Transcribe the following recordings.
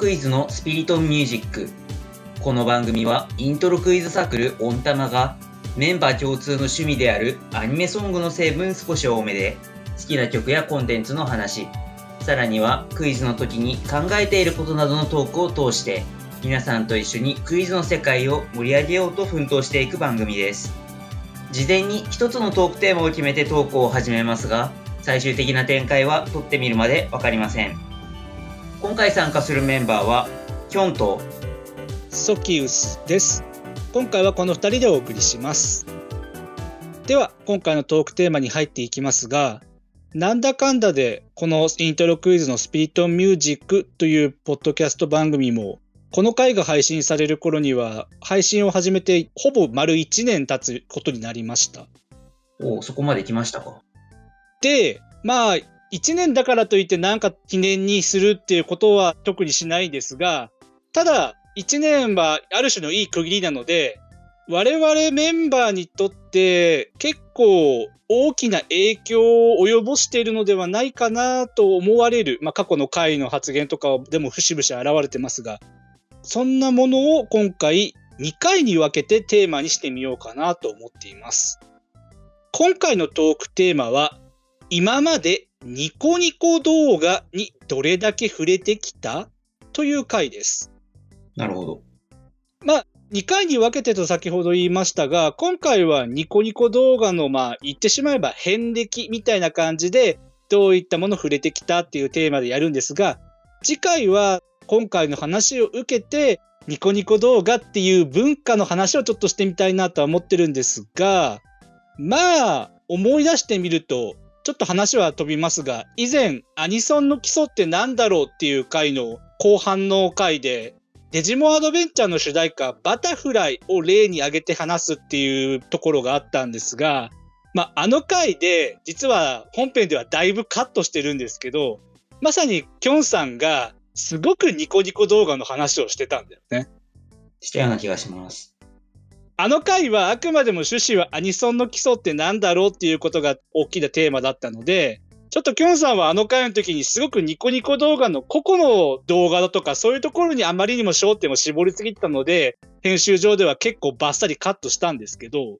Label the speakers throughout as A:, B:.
A: クイズのスピリトミュージック。この番組はイントロクイズサークルオンタマがメンバー共通の趣味であるアニメソングの成分少し多めで好きな曲やコンテンツの話、さらにはクイズの時に考えていることなどのトークを通して皆さんと一緒にクイズの世界を盛り上げようと奮闘していく番組です。事前に一つのトークテーマを決めてトークを始めますが、最終的な展開は撮ってみるまでわかりません。今回参加するメンバーは、キョンと
B: ソキウスです。今回はこの2人でお送りします。では、今回のトークテーマに入っていきますが、なんだかんだでこのイントロクイズのスピリットミュージックというポッドキャスト番組もこの回が配信される頃には配信を始めてほぼ丸1年経つことになりました。
A: おお、そこまで来ましたか。
B: で、まあ、1年だからといってなんか記念にするっていうことは特にしないですが、ただ、1年はある種のいい区切りなので、我々メンバーにとって結構大きな影響を及ぼしているのではないかなと思われる、まあ、過去の回の発言とかでも節々現れてますが、そんなものを今回2回に分けてテーマにしてみようかなと思っています。今回のトークテーマは今までニコニコ動画にどれだけ触れてきた？という回です。
A: なるほど。
B: まあ、2回に分けてと先ほど言いましたが、今回はニコニコ動画の、まあ、言ってしまえば遍歴みたいな感じで、どういったもの触れてきたっていうテーマでやるんですが、次回は今回の話を受けて、ニコニコ動画っていう文化の話をちょっとしてみたいなとは思ってるんですが、まあ、思い出してみると、ちょっと話は飛びますが、以前、アニソンの基礎って何だろうっていう回の後半の回で、デジモンアドベンチャーの主題歌、バタフライを例に挙げて話すっていうところがあったんですが、まあ、あの回で、実は本編ではだいぶカットしてるんですけど、まさにキョンさんがすごくニコニコ動画の話をしてたんだよね。
A: したような気がします。
B: あの回はあくまでも趣旨はアニソンの基礎って何だろうっていうことが大きなテーマだったので、ちょっときょんさんはあの回の時にすごくニコニコ動画の個々の動画だとかそういうところにあまりにも焦点を絞りすぎたので、編集上では結構バッサリカットしたんですけど、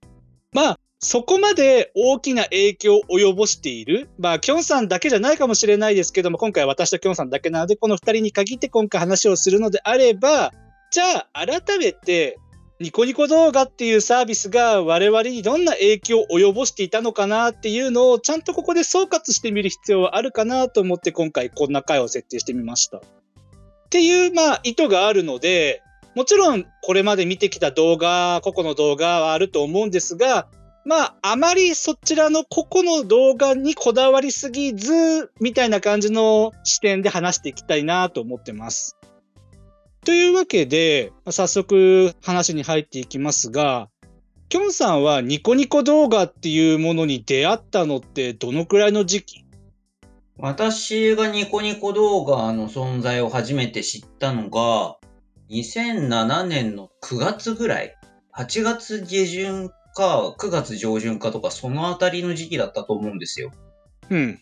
B: まあ、そこまで大きな影響を及ぼしている。まあ、キョンさんだけじゃないかもしれないですけども、今回私とキョンさんだけなので、この二人に限って今回話をするのであれば、じゃあ、改めて、ニコニコ動画っていうサービスが我々にどんな影響を及ぼしていたのかなっていうのをちゃんとここで総括してみる必要はあるかなと思って今回こんな回を設定してみました。っていう、まあ、意図があるので、もちろんこれまで見てきた動画、個々の動画はあると思うんですが、まあ、あまりそちらの個々の動画にこだわりすぎず、みたいな感じの視点で話していきたいなと思ってます。というわけで、早速話に入っていきますが、きょんさんはニコニコ動画っていうものに出会ったのってどのくらいの時期？
A: 私がニコニコ動画の存在を初めて知ったのが、2007年の9月ぐらい。8月下旬か9月上旬かとか、そのあたりの時期だったと思うんですよ。
B: うん。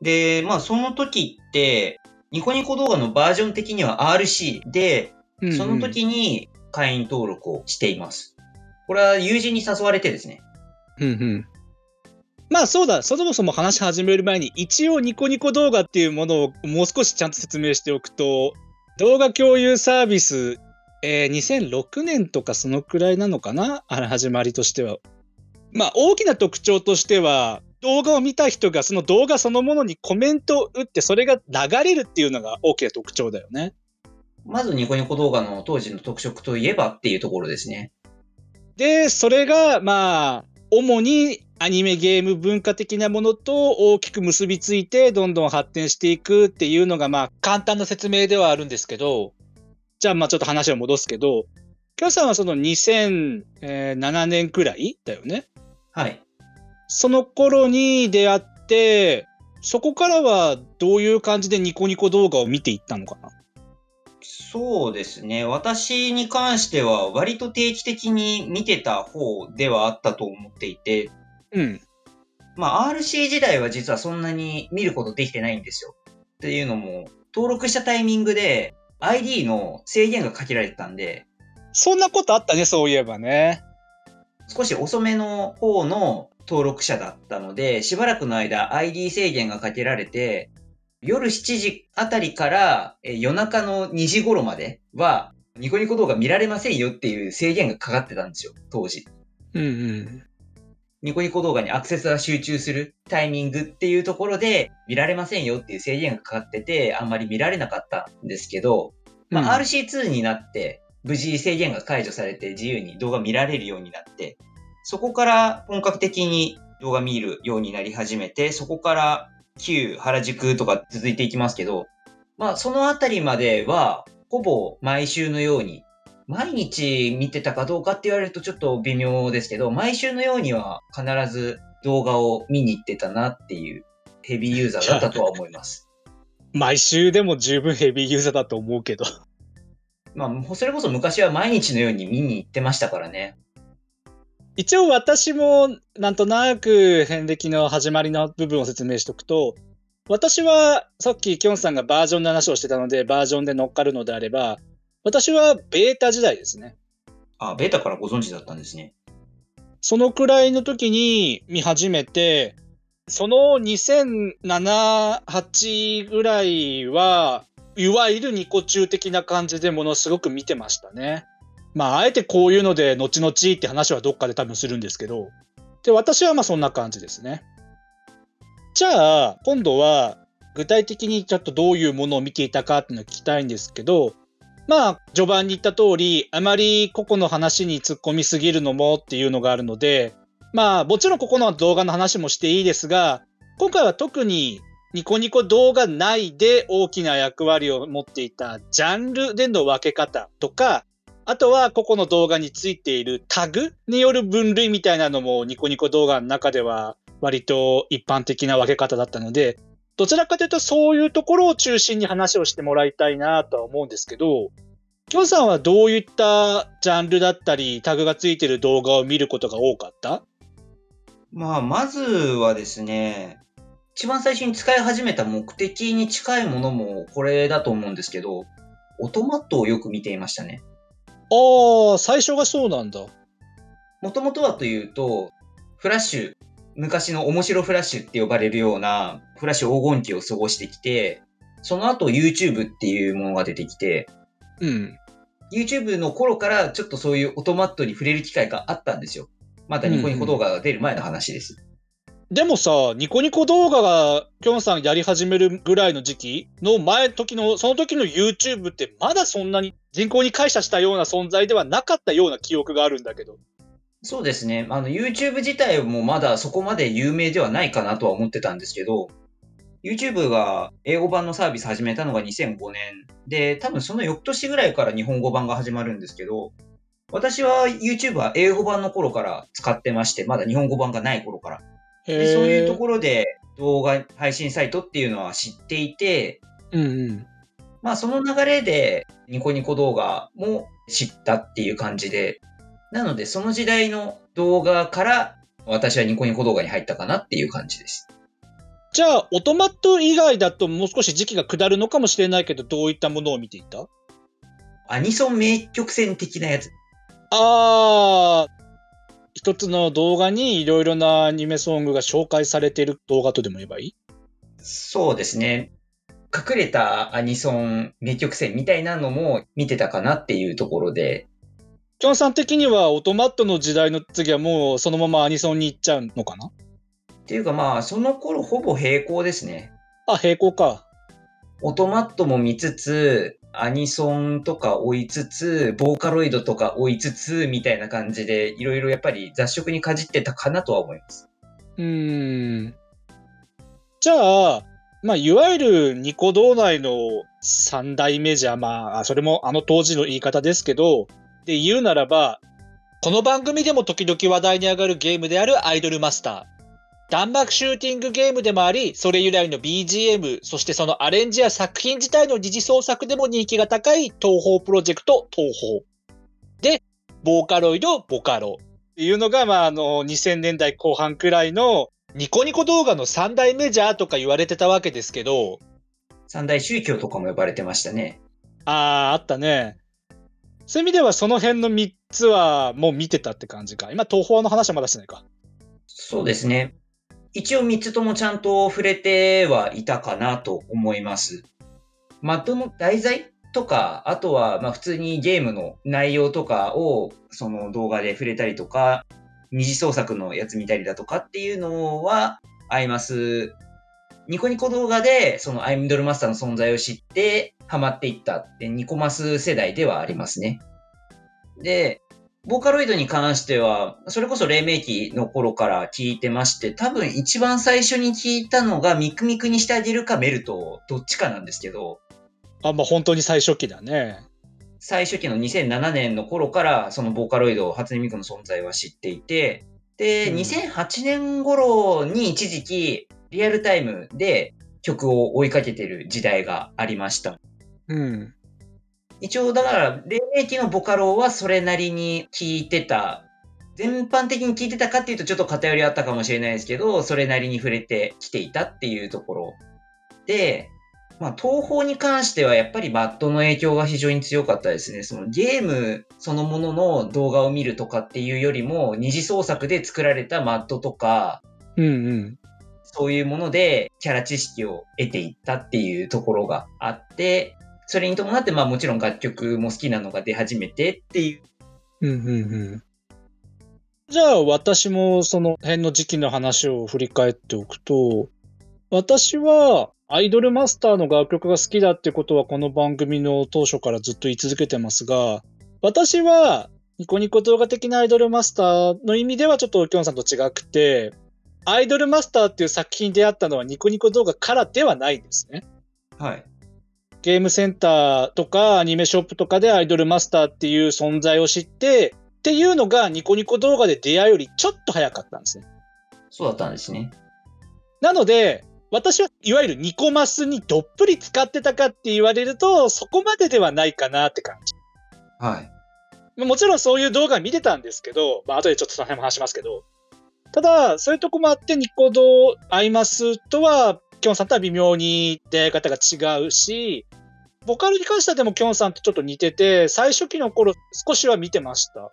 A: で、まあその時って、ニコニコ動画のバージョン的には RC で、その時に会員登録をしています。これは友人に誘われてですね。
B: うんうん。まあそうだ、そもそも話し始める前に、一応ニコニコ動画っていうものをもう少しちゃんと説明しておくと、動画共有サービスえー、2006年とかそのくらいなのかな？あれ始まりとしては。まあ大きな特徴としては動画を見た人がその動画そのものにコメントを打ってそれが流れるっていうのが大きな特徴だよね。
A: まずニコニコ動画の当時の特色といえばっていうところですね。
B: で、それがまあ主にアニメゲーム文化的なものと大きく結びついてどんどん発展していくっていうのがまあ簡単な説明ではあるんですけど、じゃあ、まあちょっと話を戻すけど、キョさんはその2007年くらいだよね。
A: はい。
B: その頃に出会って、そこからはどういう感じでニコニコ動画を見ていったのかな？
A: そうですね。私に関しては割と定期的に見てた方ではあったと思っていて。
B: うん。
A: まあ RC 時代は実はそんなに見ることできてないんですよ。っていうのも、登録したタイミングで ID の制限がかけられてたんで、
B: そんなことあったね、そういえばね。
A: 少し遅めの方の登録者だったので、しばらくの間 ID 制限がかけられて、夜7時あたりからえ夜中の2時頃までは、ニコニコ動画見られませんよっていう制限がかかってたんですよ、当時。
B: うんうん。
A: ニコニコ動画にアクセスが集中するタイミングっていうところで見られませんよっていう制限がかかってて、あんまり見られなかったんですけど、まあ、
B: うん
A: RC2 になって、無事制限が解除されて自由に動画見られるようになって、そこから本格的に動画見るようになり始めて、そこから旧原宿とか続いていきますけど、まあそのあたりまでは、ほぼ毎週のように、毎日見てたかどうかって言われるとちょっと微妙ですけど、毎週のようには必ず動画を見に行ってたなっていうヘビーユーザーだったとは思います。
B: 毎週でも十分ヘビーユーザーだと思うけど。
A: まあ、それこそ昔は毎日のように見に行ってましたからね。
B: 一応私もなんとなく遍歴の始まりの部分を説明しておくと、私はさっききょんさんがバージョンの話をしてたので、バージョンで乗っかるのであれば、私はベータ時代ですね。
A: あ、ベータからご存知だったんですね。
B: そのくらいの時に見始めて、その2007、8ぐらいは、いわゆるニコ中的な感じでものすごく見てましたね。まあ、あえてこういうので、後々って話はどっかで多分するんですけど、で、私はまあそんな感じですね。じゃあ、今度は、具体的にちょっとどういうものを見ていたかっていうのを聞きたいんですけど、まあ、序盤に言った通り、あまり個々の話に突っ込みすぎるのもっていうのがあるので、まあ、もちろんここの動画の話もしていいですが、今回は特にニコニコ動画内で大きな役割を持っていたジャンルでの分け方とか、あとは個々の動画についているタグによる分類みたいなのもニコニコ動画の中では割と一般的な分け方だったので、どちらかというとそういうところを中心に話をしてもらいたいなとは思うんですけど、きょんさんはどういったジャンルだったりタグがついてる動画を見ることが多かった？
A: まあ、まずはですね、一番最初に使い始めた目的に近いものもこれだと思うんですけど、オトマットをよく見ていましたね。
B: ああ、最初がそうなんだ。
A: もともとはというと、フラッシュ、昔の面白フラッシュって呼ばれるようなフラッシュ黄金期を過ごしてきて、その後 YouTube っていうものが出てきて、
B: うん。
A: YouTube の頃からちょっとそういうオトマットに触れる機会があったんですよ。まだニコニコ動画が出る前の話です。
B: でもさ、ニコニコ動画がきょんさんやり始めるぐらいの時期の前時の、その時の YouTube ってまだそんなに人口に感謝したような存在ではなかったような記憶があるんだけど。
A: そうですね。あの、YouTube 自体もまだそこまで有名ではないかなとは思ってたんですけど、YouTube が英語版のサービス始めたのが2005年で、多分その翌年ぐらいから日本語版が始まるんですけど、私は YouTube は英語版の頃から使ってまして、まだ日本語版がない頃から。でそういうところで動画配信サイトっていうのは知っていて、
B: ろ。うんうん。
A: まあその流れでニコニコ動画も知ったっていう感じで、なのでその時代の動画から私はニコニコ動画に入ったかなっていう感じです。
B: じゃあ、オトマット以外だともう少し時期が下るのかもしれないけど、どういったものを見ていた？
A: アニソン名曲線的なやつ。
B: あー、一つの動画にいろいろなアニメソングが紹介されている動画とでも言えばいい？
A: そうですね。隠れたアニソン名曲線みたいなのも見てたかなっていうところで、
B: キョンさん的にはオトマットの時代の次はもうそのままアニソンに行っちゃうのかな？
A: っていうかまあその頃ほぼ並行ですね。
B: あ、並行か。
A: オトマットも見つつ、アニソンとか追いつつ、ボーカロイドとか追いつつ、みたいな感じで、いろいろやっぱり雑食にかじってたかなとは思います。
B: うん。じゃあ、まあ、いわゆるニコ動内の三大メジャー、まあ、それもあの当時の言い方ですけど、で言うならば、この番組でも時々話題に上がるゲームであるアイドルマスター。弾幕シューティングゲームでもあり、それ由来の BGM、そしてそのアレンジや作品自体の二次創作でも人気が高い東宝プロジェクト東宝。で、ボーカロイド、ボカロ。っていうのが、まあ、あの、2000年代後半くらいのニコニコ動画の三大メジャーとか言われてたわけですけど、
A: 三大宗教とかも呼ばれてましたね。
B: ああ、あったね。そういう意味ではその辺の3つはもう見てたって感じか。今、東宝の話はまだしてないか。
A: そうですね。一応3つともちゃんと触れてはいたかなと思います。マッドの題材とか、あとはま普通にゲームの内容とかをその動画で触れたりとか、二次創作のやつ見たりだとかっていうのはあります。ニコニコ動画でそのアイムドルマスターの存在を知ってハマっていったってニコマス世代ではありますね。で、ボーカロイドに関しては、それこそ黎明期の頃から聞いてまして、多分一番最初に聞いたのがミクミクにしてあげるかメルト、どっちかなんですけど、
B: あ、まあ本当に最初期だね。
A: 最初期の2007年の頃から、そのボーカロイド、初音ミクの存在は知っていて、で、
B: うん
A: 2008年頃に一時期、リアルタイムで曲を追いかけてる時代がありました。
B: うん。
A: 一応、だから、黎明期のボカロはそれなりに聞いてた。全般的に聞いてたかっていうとちょっと偏りあったかもしれないですけど、それなりに触れてきていたっていうところ。で、まあ、東宝に関してはやっぱりバッドの影響が非常に強かったですね。そのゲームそのものの動画を見るとかっていうよりも、二次創作で作られたマッドとか、
B: うんうん。
A: そういうものでキャラ知識を得ていったっていうところがあって、それに伴って、まあもちろん楽曲も好きなのが出始めてっていう。
B: うんうんうん。じゃあ私もその辺の時期の話を振り返っておくと、私はアイドルマスターの楽曲が好きだってことはこの番組の当初からずっと言い続けてますが、私はニコニコ動画的なアイドルマスターの意味ではちょっときょんさんと違くて、アイドルマスターっていう作品に出会ったのはニコニコ動画からではないんですね。
A: はい。
B: ゲームセンターとかアニメショップとかでアイドルマスターっていう存在を知って、っていうのがニコニコ動画で出会いよりちょっと早かったんですね。
A: そうだったんですね。
B: なので、私はいわゆるニコマスにどっぷり使ってたかって言われると、そこまでではないかなって感じ。
A: はい。
B: まあもちろんそういう動画見てたんですけど、まあ後でちょっとその辺も話しますけど、ただ、そういうとこもあってニコ動アイマスとは、キョンさんとは微妙に出会い方が違うし、ボカルに関してはでもキョンさんとちょっと似てて、最初期の頃少しは見てました。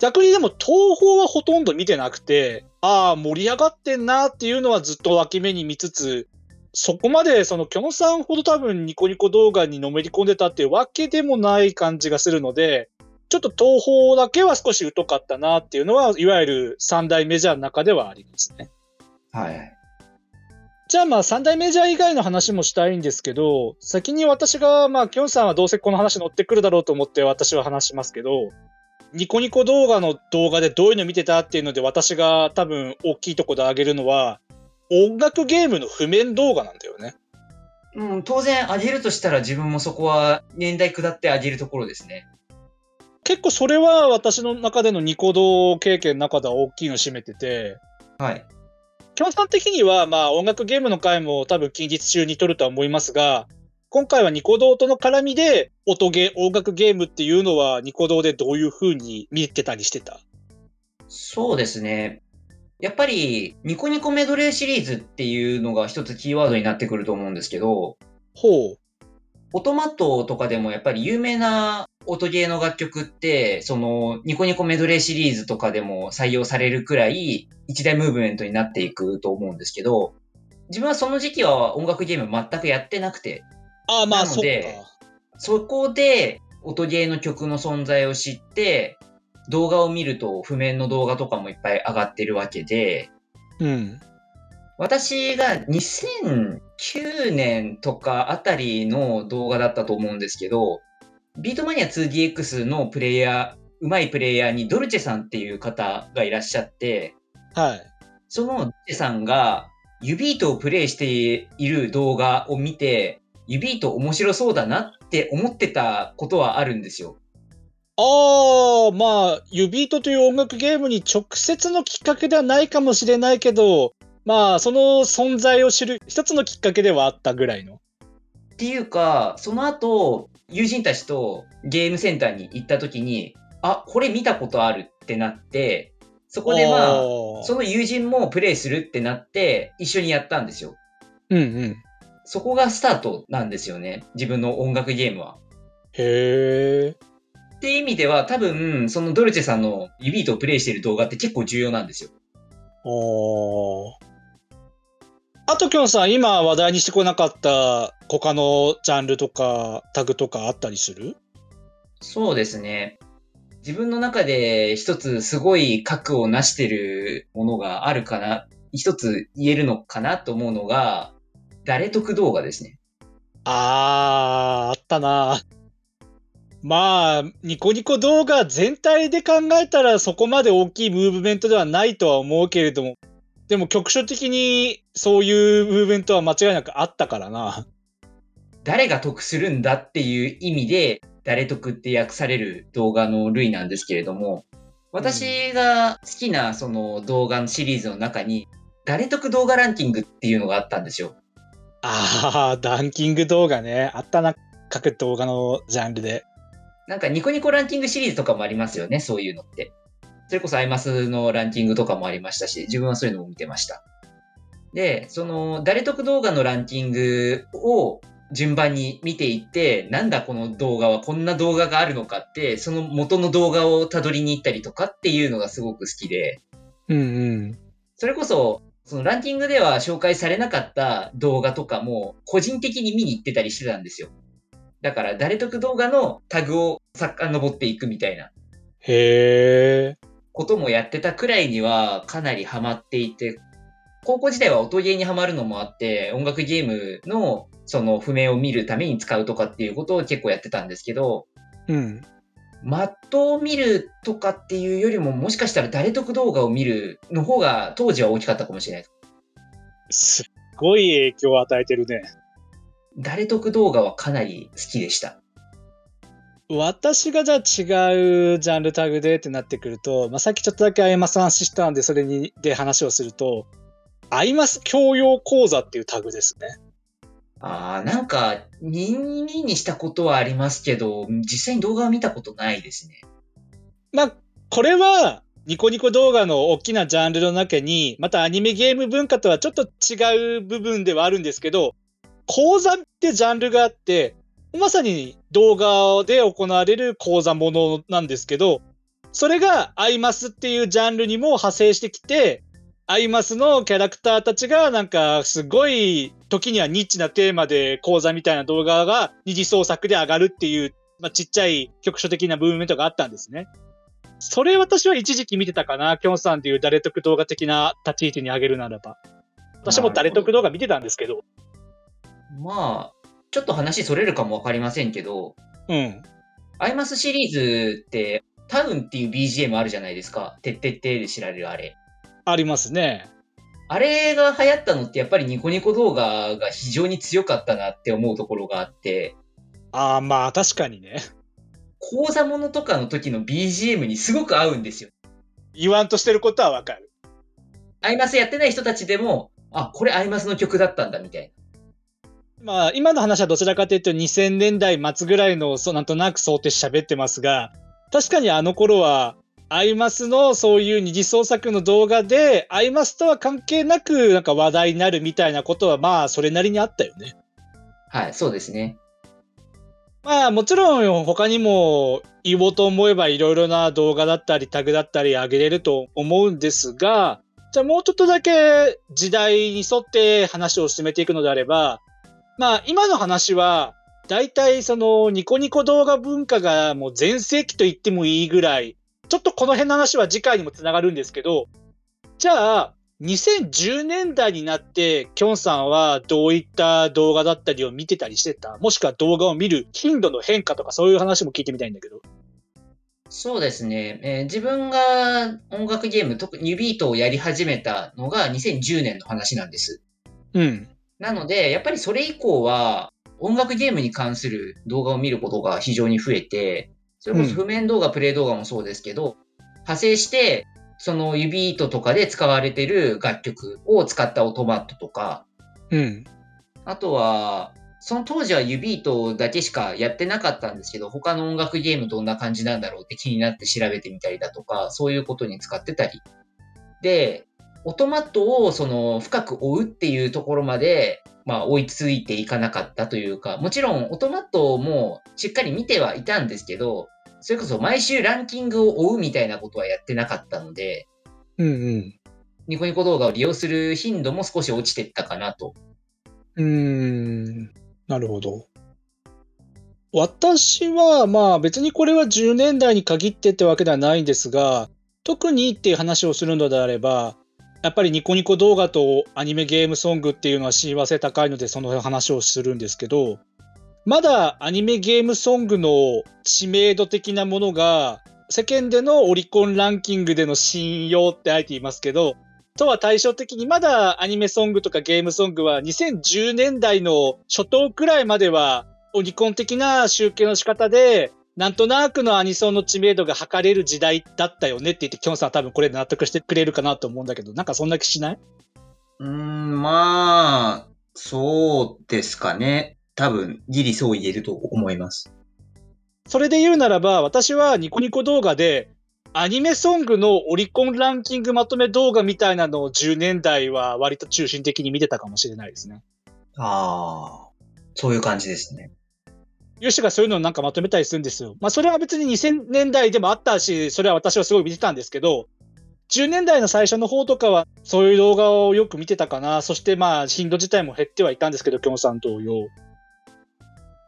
B: 逆にでも東宝はほとんど見てなくて、ああ、盛り上がってんなっていうのはずっと脇目に見つつ、そこまでそのキョンさんほど多分ニコニコ動画にのめり込んでたっていうわけでもない感じがするので、ちょっと東宝だけは少し疎かったなっていうのは、いわゆる三大メジャーの中ではありますね。
A: はい。
B: じゃあまあ三大メジャー以外の話もしたいんですけど、先に私が、まあキョンさんはどうせこの話乗ってくるだろうと思って私は話しますけど、ニコニコ動画の動画でどういうの見てたっていうので私が多分大きいところで挙げるのは、音楽ゲームの譜面動画なんだよね。
A: うん、当然、あげるとしたら自分もそこは年代下ってあげるところですね。
B: 結構それは私の中でのニコ動経験の中では大きいの占めてて、
A: はい。
B: 基本的には、まあ、音楽ゲームの回も多分近日中に撮るとは思いますが、今回はニコ動との絡みで、音ゲー、音楽ゲームっていうのはニコ動でどういう風に見てたりしてた？
A: そうですね。やっぱり、ニコニコメドレーシリーズっていうのが一つキーワードになってくると思うんですけど、
B: ほう。
A: オトマットとかでもやっぱり有名な音ゲーの楽曲って、そのニコニコメドレーシリーズとかでも採用されるくらい一大ムーブメントになっていくと思うんですけど、自分はその時期は音楽ゲーム全くやってなくて、
B: ああ、まあ、そっか。
A: でそこで音ゲーの曲の存在を知って、動画を見ると譜面の動画とかもいっぱい上がってるわけで、
B: うん。
A: 私が2009年とかあたりの動画だったと思うんですけど、ビートマニア 2DX のプレイヤー、上手いプレイヤーにドルチェさんっていう方がいらっしゃって、
B: はい。
A: そのドルチェさんが指糸をプレイしている動画を見て、指糸面白そうだなって思ってたことはあるんですよ。
B: ああ、まあ、ユビートという音楽ゲームに直接のきっかけではないかもしれないけど、まあ、その存在を知る一つのきっかけではあったぐらいの。
A: っていうか、その後、友人たちとゲームセンターに行った時に、あ、これ見たことあるってなって、そこでまあ、
B: ー
A: その友人もプレイするってなって、一緒にやったんですよ。
B: うんうん。
A: そこがスタートなんですよね。自分の音楽ゲームは。
B: へえ。
A: っていう意味では、多分、そのドルチェさんの指ビートをプレイしてる動画って結構重要なんですよ。
B: おー。あと、きょんさん、今話題にしてこなかった他のジャンルとかタグとかあったりする？
A: そうですね。自分の中で一つすごい核を成してるものがあるかな、一つ言えるのかなと思うのが、誰得動画ですね。
B: あー、あったな。まあ、ニコニコ動画全体で考えたらそこまで大きいムーブメントではないとは思うけれども、でも局所的にそういうムーブメントは間違いなくあったからな。
A: 誰が得するんだっていう意味で、誰得って訳される動画の類なんですけれども、私が好きなその動画のシリーズの中に、誰得動画ランキングっていうのがあったんですよ。
B: ああ、ランキング動画ね。あったな、各動画のジャンルで。
A: なんかニコニコランキングシリーズとかもありますよね、そういうのって。それこそアイマスのランキングとかもありましたし、自分はそういうのも見てました。で、その、誰得動画のランキングを順番に見ていって、なんだこの動画はこんな動画があるのかって、その元の動画をたどりに行ったりとかっていうのがすごく好きで。
B: うんうん。
A: それこそ、そのランキングでは紹介されなかった動画とかも個人的に見に行ってたりしてたんですよ。だから誰得動画のタグを遡っていくみたいな。
B: へー。
A: こともやってたくらいにはかなりハマっていて、高校時代は音ゲーにハマるのもあって、音楽ゲームのその譜面を見るために使うとかっていうことを結構やってたんですけど、
B: うん。
A: マットを見るとかっていうよりも、もしかしたら誰得動画を見るの方が当時は大きかったかもしれない。
B: すっごい影響を与えてるね。
A: 誰得動画はかなり好きでした。
B: 私がじゃあ違うジャンルタグでってなってくると、まあ、さっきちょっとだけアイマスの話したんで、それにで話をすると、アイマス教養講座っていうタグですね。
A: ああ、なんか、耳にしたことはありますけど、実際に動画は見たことないですね。
B: まあ、これは、ニコニコ動画の大きなジャンルの中に、またアニメゲーム文化とはちょっと違う部分ではあるんですけど、講座ってジャンルがあって、まさに動画で行われる講座ものなんですけど、それがアイマスっていうジャンルにも派生してきて、アイマスのキャラクターたちがなんかすごい時にはニッチなテーマで講座みたいな動画が二次創作で上がるっていう、まあ、ちっちゃい局所的なブームメントがあったんですね。それ私は一時期見てたかな。きょんさんっていう誰得動画的な立ち位置に上げるならば。私も誰得動画見てたんですけど。
A: まあ、ちょっと話それるかもわかりませんけど、
B: うん。
A: アイマスシリーズって、タウンっていう BGM あるじゃないですか。てってってで知られるあれ。
B: ありますね。
A: あれが流行ったのってやっぱりニコニコ動画が非常に強かったなって思うところがあって。
B: ああ、まあ確かにね。
A: 講座ものとかの時の BGM にすごく合うんですよ。
B: 言わんとしてることはわかる。
A: アイマスやってない人たちでも、あ、これアイマスの曲だったんだみたいな。
B: まあ、今の話はどちらかというと2000年代末ぐらいの、そうなんとなく想定し喋ってますが、確かにあの頃は、アイマスのそういう二次創作の動画で、アイマスとは関係なくなんか話題になるみたいなことは、まあ、それなりにあったよね。
A: はい、そうですね。
B: まあ、もちろん他にも言おうと思えばいろいろな動画だったりタグだったり上げれると思うんですが、じゃあもうちょっとだけ時代に沿って話を進めていくのであれば、まあ今の話は大体そのニコニコ動画文化がもう全盛期と言ってもいいぐらいちょっとこの辺の話は次回にもつながるんですけど、じゃあ、2010年代になって、きょんさんはどういった動画だったりを見てたりしてた？もしくは動画を見る頻度の変化とかそういう話も聞いてみたいんだけど。
A: そうですね。えー、自分が音楽ゲーム、特にビートをやり始めたのが2010年の話なんです。
B: うん。
A: なので、やっぱりそれ以降は、音楽ゲームに関する動画を見ることが非常に増えて、それこそ譜面動画、うん、プレイ動画もそうですけど、派生して、その指糸とかで使われてる楽曲を使ったオトマットとか、
B: うん。
A: あとは、その当時は指糸だけしかやってなかったんですけど、他の音楽ゲームどんな感じなんだろうって気になって調べてみたりだとか、そういうことに使ってたり。で、オトマットをその深く追うっていうところまで、まあ、追いついていかなかったというか、もちろんオトマットもしっかり見てはいたんですけど、それこそ毎週ランキングを追うみたいなことはやってなかったので、
B: うんうん。
A: ニコニコ動画を利用する頻度も少し落ちてったかなと。
B: うーん。なるほど。私は、まあ別にこれは10年代に限ってってわけではないんですが、特にっていう話をするのであれば、やっぱりニコニコ動画とアニメゲームソングっていうのは親和性高いのでその話をするんですけど、まだアニメゲームソングの知名度的なものが世間でのオリコンランキングでの信用ってあえて言いますけど、とは対照的にまだアニメソングとかゲームソングは2010年代の初頭くらいまではオリコン的な集計の仕方でなんとなくのアニソンの知名度が測れる時代だったよねって言って、キョンさんは多分これで納得してくれるかなと思うんだけど、なんかそんな気しない？う
A: ーん、まあ、そうですかね。多分、ギリそう言えると思います。
B: それで言うならば、私はニコニコ動画で、アニメソングのオリコンランキングまとめ動画みたいなのを10年代は割と中心的に見てたかもしれないですね。
A: ああ、そういう感じですね。
B: ヨシがそういうのをなんかまとめたりするんですよ。まあそれは別に2000年代でもあったし、それは私はすごい見てたんですけど、10年代の最初の方とかはそういう動画をよく見てたかな。そしてまあ頻度自体も減ってはいたんですけど、キョンさん同様。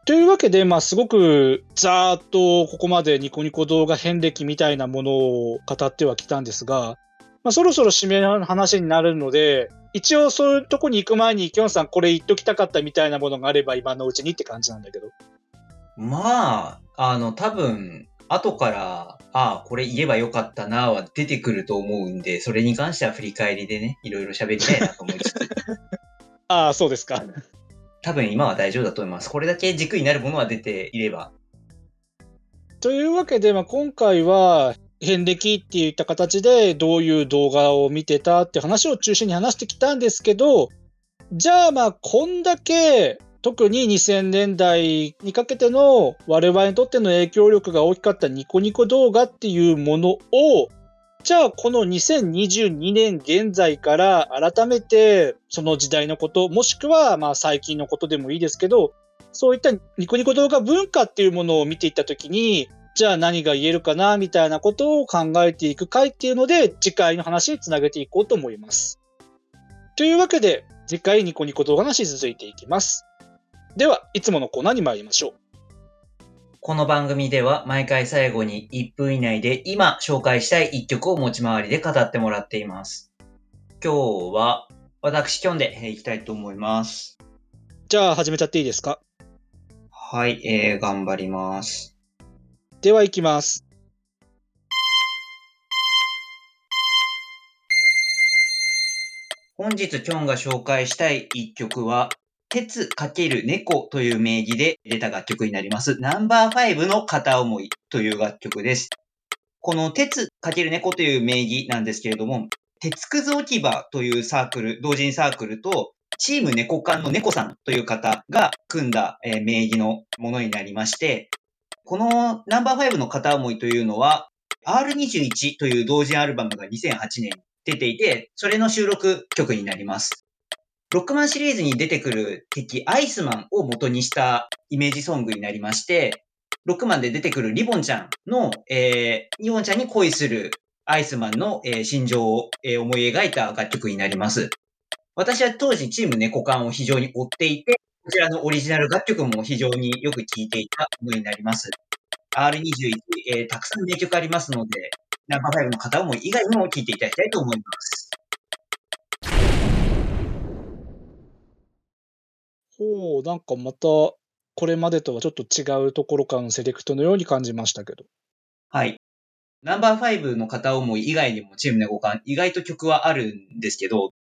B: というわけで、まあすごくざーっとここまでニコニコ動画遍歴みたいなものを語ってはきたんですが、まあそろそろ締めの話になるので、一応そういうとこに行く前に、キョンさんこれ言っときたかったみたいなものがあれば今のうちにって感じなんだけど。
A: まあ、あの、多分、後から、ああ、これ言えばよかったなは出てくると思うんで、それに関しては振り返りでね、いろいろ喋りたいなと思いつつ、
B: ああ、そうですか。
A: 多分今は大丈夫だと思います。これだけ軸になるものは出ていれば。
B: というわけで、まあ、今回は、遍歴っていった形でどういう動画を見てたって話を中心に話してきたんですけど、じゃあまあこんだけ特に2000年代にかけての我々にとっての影響力が大きかったニコニコ動画っていうものをじゃあこの2022年現在から改めてその時代のこともしくはまあ最近のことでもいいですけどそういったニコニコ動画文化っていうものを見ていったときにじゃあ何が言えるかなみたいなことを考えていく回っていうので次回の話につなげていこうと思います。というわけで次回ニコニコ動画の話続いていきます。では、いつものコーナーに参りましょう。
A: この番組では毎回最後に1分以内で今紹介したい1曲を持ち回りで語ってもらっています。今日は私キョンでえーいきたいと思います。
B: じゃあ始めちゃっていいですか？
A: はい、えー、頑張ります。
B: では行きます。
A: 本日キョンが紹介したい1曲は、鉄×猫という名義で出た楽曲になります。ナンバー5の片思いという楽曲です。この鉄×猫という名義なんですけれども、鉄くず置き場というサークル、同人サークルと、チーム猫館の猫さんという方が組んだ、名義のものになりまして、このナンバー5の片思いというのは、R21 という同人アルバムが2008年出ていて、それの収録曲になります。ロックマンシリーズに出てくる敵アイスマンを元にしたイメージソングになりまして、ロックマンで出てくるリボンちゃんの、えー、リボンちゃんに恋するアイスマンの、えー心情を、えー思い描いた楽曲になります。私は当時チーム猫缶を非常に追っていて、こちらのオリジナル楽曲も非常によく聴いていたものになります。R21、えーたくさん名曲ありますので、ナンバー5の片思い以外にも聴いていただきたいと思います。
B: ほう、なんかまた、これまでとはちょっと違うところからのセレクトのように感じましたけど。
A: はい。ナンバー5の片思い以外にもチーム猫缶、意外と曲はあるんですけど、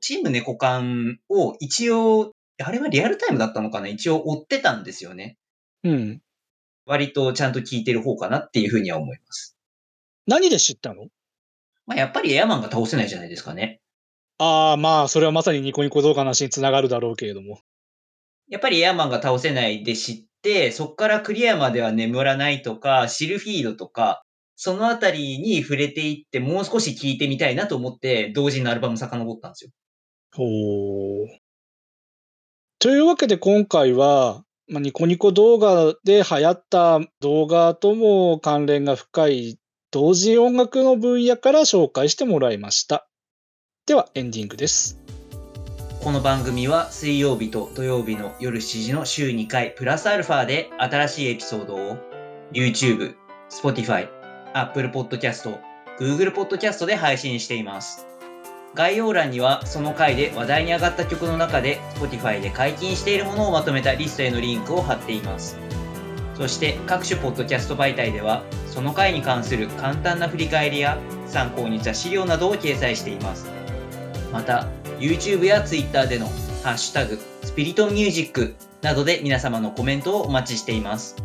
A: チーム猫缶を一応、あれはリアルタイムだったのかな？一応追ってたんですよね。
B: うん。
A: 割とちゃんと聴いてる方かなっていうふうには思います。
B: 何で知ったの？
A: まあ、やっぱりエアマンが倒せないじゃないですかね。
B: ああ、まあ、それはまさにニコニコ動画の話につながるだろうけれども。
A: やっぱりエアマンが倒せないで知って、そこからクリアまでは眠らないとか、シルフィードとか、そのあたりに触れていって、もう少し聞いてみたいなと思って、同時にアルバム遡ったんですよ。
B: ほう。というわけで今回は、まあ、ニコニコ動画で流行った動画とも関連が深い同時音楽の分野から紹介してもらいました。ではエンディングです。
A: この番組は水曜日と土曜日の夜7時の週2回プラスアルファで新しいエピソードを YouTube、Spotify、Apple Podcast、Google Podcast で配信しています。概要欄にはその回で話題に上がった曲の中で Spotify で解禁しているものをまとめたリストへのリンクを貼っています。そして各種ポッドキャスト媒体ではその回に関する簡単な振り返りや参考にした資料などを掲載しています。また YouTube や Twitter でのハッシュタグスピリトミュージックなどで皆様のコメントをお待ちしています。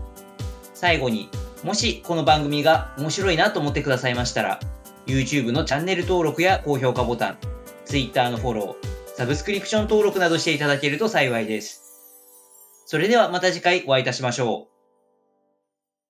A: 最後にもしこの番組が面白いなと思ってくださいましたら YouTube のチャンネル登録や高評価ボタン Twitter のフォローサブスクリプション登録などしていただけると幸いです。それではまた次回お会いいたしましょう。